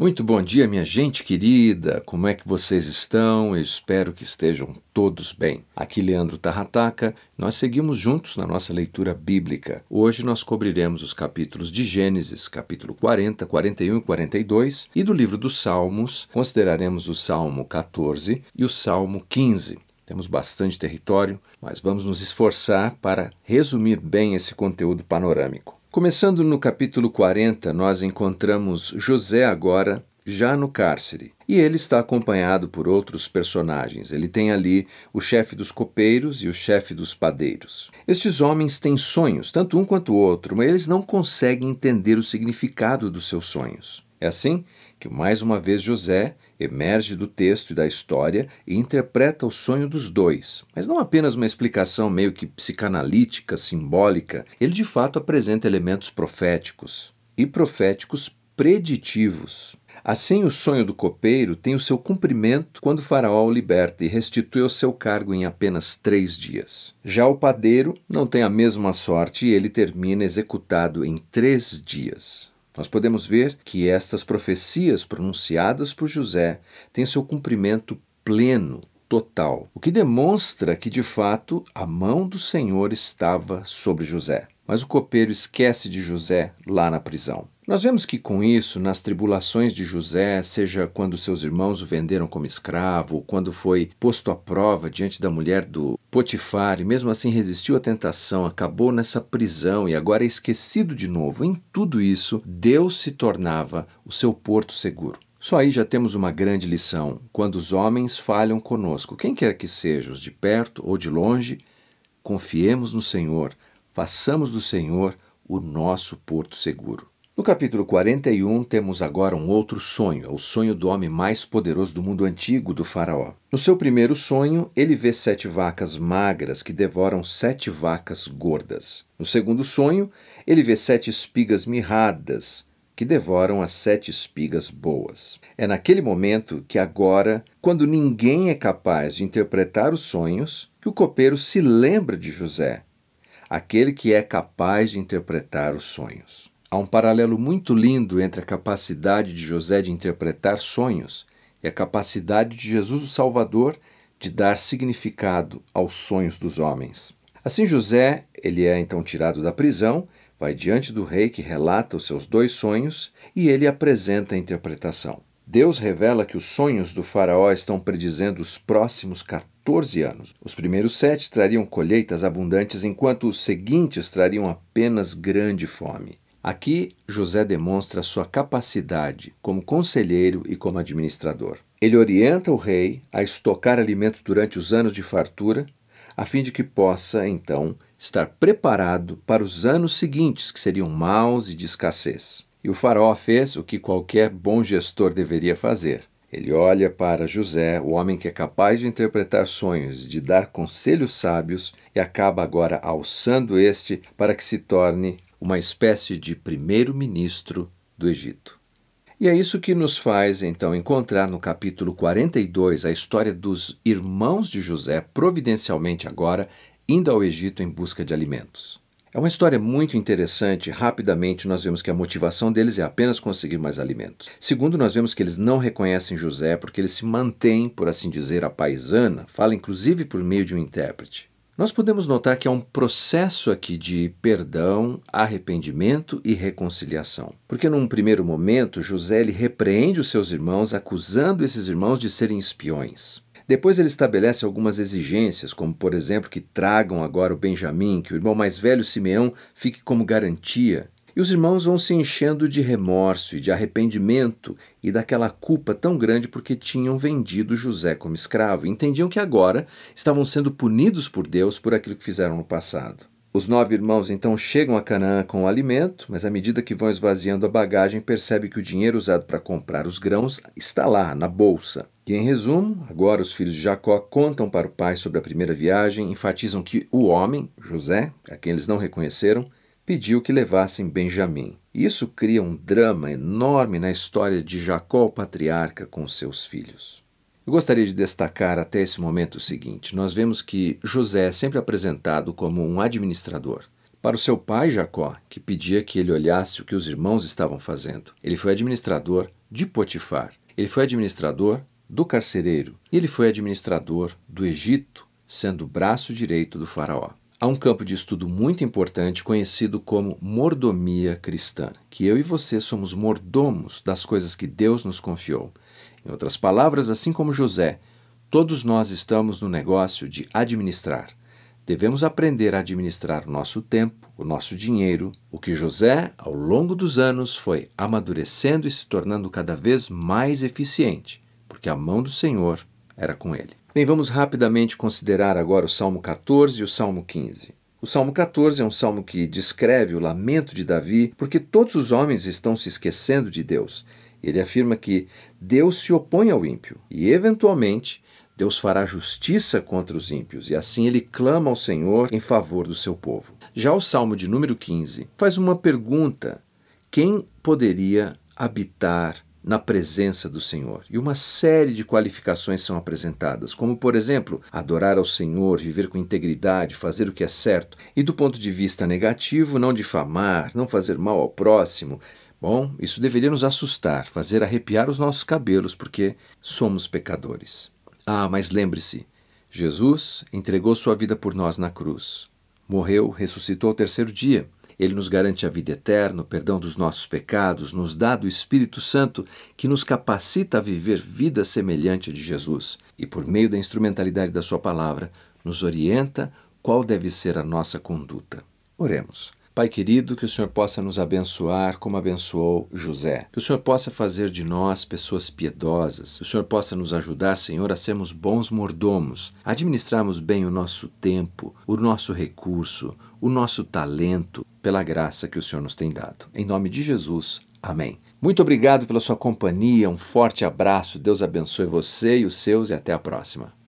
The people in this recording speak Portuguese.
Muito bom dia, minha gente querida. Como é que vocês estão? Eu espero que estejam todos bem. Aqui Leandro Tarrataca. Nós seguimos juntos na nossa leitura bíblica. Hoje nós cobriremos os capítulos de Gênesis, capítulo 40, 41 e 42, e do livro dos Salmos, consideraremos o Salmo 14 e o Salmo 15. Temos bastante território, mas vamos nos esforçar para resumir bem esse conteúdo panorâmico. Começando no capítulo 40, nós encontramos José agora já no cárcere. E ele está acompanhado por outros personagens. Ele tem ali o chefe dos copeiros e o chefe dos padeiros. Estes homens têm sonhos, tanto um quanto o outro, mas eles não conseguem entender o significado dos seus sonhos. É assim que, mais uma vez, José emerge do texto e da história e interpreta o sonho dos dois. Mas não apenas uma explicação meio que psicanalítica, simbólica, ele de fato apresenta elementos proféticos e proféticos preditivos. Assim, o sonho do copeiro tem o seu cumprimento quando Faraó o liberta e restitui o seu cargo em apenas três dias. Já o padeiro não tem a mesma sorte e ele termina executado em três dias. Nós podemos ver que estas profecias pronunciadas por José têm seu cumprimento pleno, total, o que demonstra que de fato a mão do Senhor estava sobre José. Mas o copeiro esquece de José lá na prisão. Nós vemos que com isso, nas tribulações de José, seja quando seus irmãos o venderam como escravo, quando foi posto à prova diante da mulher do Potifar, e mesmo assim resistiu à tentação, acabou nessa prisão e agora é esquecido de novo. Em tudo isso, Deus se tornava o seu porto seguro. Só aí já temos uma grande lição. Quando os homens falham conosco, quem quer que seja, os de perto ou de longe, confiemos no Senhor, façamos do Senhor o nosso porto seguro. No capítulo 41, temos agora um outro sonho, é o sonho do homem mais poderoso do mundo antigo, do Faraó. No seu primeiro sonho, ele vê sete vacas magras que devoram sete vacas gordas. No segundo sonho, ele vê sete espigas mirradas que devoram as sete espigas boas. É naquele momento que, agora, quando ninguém é capaz de interpretar os sonhos, que o copeiro se lembra de José, aquele que é capaz de interpretar os sonhos. Há um paralelo muito lindo entre a capacidade de José de interpretar sonhos e a capacidade de Jesus o Salvador de dar significado aos sonhos dos homens. Assim José, ele é então tirado da prisão, vai diante do rei que relata os seus dois sonhos e ele apresenta a interpretação. Deus revela que os sonhos do faraó estão predizendo os próximos 14 anos. Os primeiros sete trariam colheitas abundantes, enquanto os seguintes trariam apenas grande fome. Aqui, José demonstra sua capacidade como conselheiro e como administrador. Ele orienta o rei a estocar alimentos durante os anos de fartura, a fim de que possa, então, estar preparado para os anos seguintes, que seriam maus e de escassez. E o faraó fez o que qualquer bom gestor deveria fazer. Ele olha para José, o homem que é capaz de interpretar sonhos, de dar conselhos sábios, e acaba agora alçando este para que se torne uma espécie de primeiro-ministro do Egito. E é isso que nos faz então encontrar no capítulo 42 a história dos irmãos de José, providencialmente agora indo ao Egito em busca de alimentos. É uma história muito interessante. Rapidamente, nós vemos que a motivação deles é apenas conseguir mais alimentos. Segundo, nós vemos que eles não reconhecem José porque eles se mantêm, por assim dizer, a paisana, fala inclusive por meio de um intérprete. Nós podemos notar que há um processo aqui de perdão, arrependimento e reconciliação. Porque num primeiro momento, José ele repreende os seus irmãos, acusando esses irmãos de serem espiões. Depois ele estabelece algumas exigências, como por exemplo que tragam agora o Benjamim, que o irmão mais velho Simeão fique como garantia, e os irmãos vão se enchendo de remorso e de arrependimento e daquela culpa tão grande porque tinham vendido José como escravo. Entendiam que agora estavam sendo punidos por Deus por aquilo que fizeram no passado. Os nove irmãos então chegam a Canaã com o alimento, mas à medida que vão esvaziando a bagagem, percebe que o dinheiro usado para comprar os grãos está lá, na bolsa. E em resumo, agora os filhos de Jacó contam para o pai sobre a primeira viagem, enfatizam que o homem, José, a quem eles não reconheceram, pediu que levassem Benjamim. Isso cria um drama enorme na história de Jacó, o patriarca, com seus filhos. Eu gostaria de destacar até esse momento o seguinte: nós vemos que José é sempre apresentado como um administrador. Para o seu pai Jacó, que pedia que ele olhasse o que os irmãos estavam fazendo, ele foi administrador de Potifar. Ele foi administrador do carcereiro e ele foi administrador do Egito, sendo braço direito do Faraó. Há um campo de estudo muito importante conhecido como mordomia cristã, que eu e você somos mordomos das coisas que Deus nos confiou. Em outras palavras, assim como José, todos nós estamos no negócio de administrar. Devemos aprender a administrar o nosso tempo, o nosso dinheiro, o que José, ao longo dos anos, foi amadurecendo e se tornando cada vez mais eficiente, porque a mão do Senhor era com ele. Bem, vamos rapidamente considerar agora o Salmo 14 e o Salmo 15. O Salmo 14 é um salmo que descreve o lamento de Davi, porque todos os homens estão se esquecendo de Deus. Ele afirma que Deus se opõe ao ímpio e, eventualmente, Deus fará justiça contra os ímpios, e assim ele clama ao Senhor em favor do seu povo. Já o Salmo de número 15 faz uma pergunta: quem poderia habitar na presença do Senhor. E uma série de qualificações são apresentadas, como, por exemplo, adorar ao Senhor, viver com integridade, fazer o que é certo. E do ponto de vista negativo, não difamar, não fazer mal ao próximo. Bom, isso deveria nos assustar, fazer arrepiar os nossos cabelos, porque somos pecadores. Ah, mas lembre-se: Jesus entregou sua vida por nós na cruz. Morreu, ressuscitou ao terceiro dia. Ele nos garante a vida eterna, o perdão dos nossos pecados, nos dá do Espírito Santo que nos capacita a viver vida semelhante a de Jesus e, por meio da instrumentalidade da Sua palavra, nos orienta qual deve ser a nossa conduta. Oremos. Pai querido, que o Senhor possa nos abençoar como abençoou José. Que o Senhor possa fazer de nós pessoas piedosas. Que o Senhor possa nos ajudar, Senhor, a sermos bons mordomos, a administrarmos bem o nosso tempo, o nosso recurso, o nosso talento, pela graça que o Senhor nos tem dado. Em nome de Jesus. Amém. Muito obrigado pela sua companhia, um forte abraço, Deus abençoe você e os seus e até a próxima.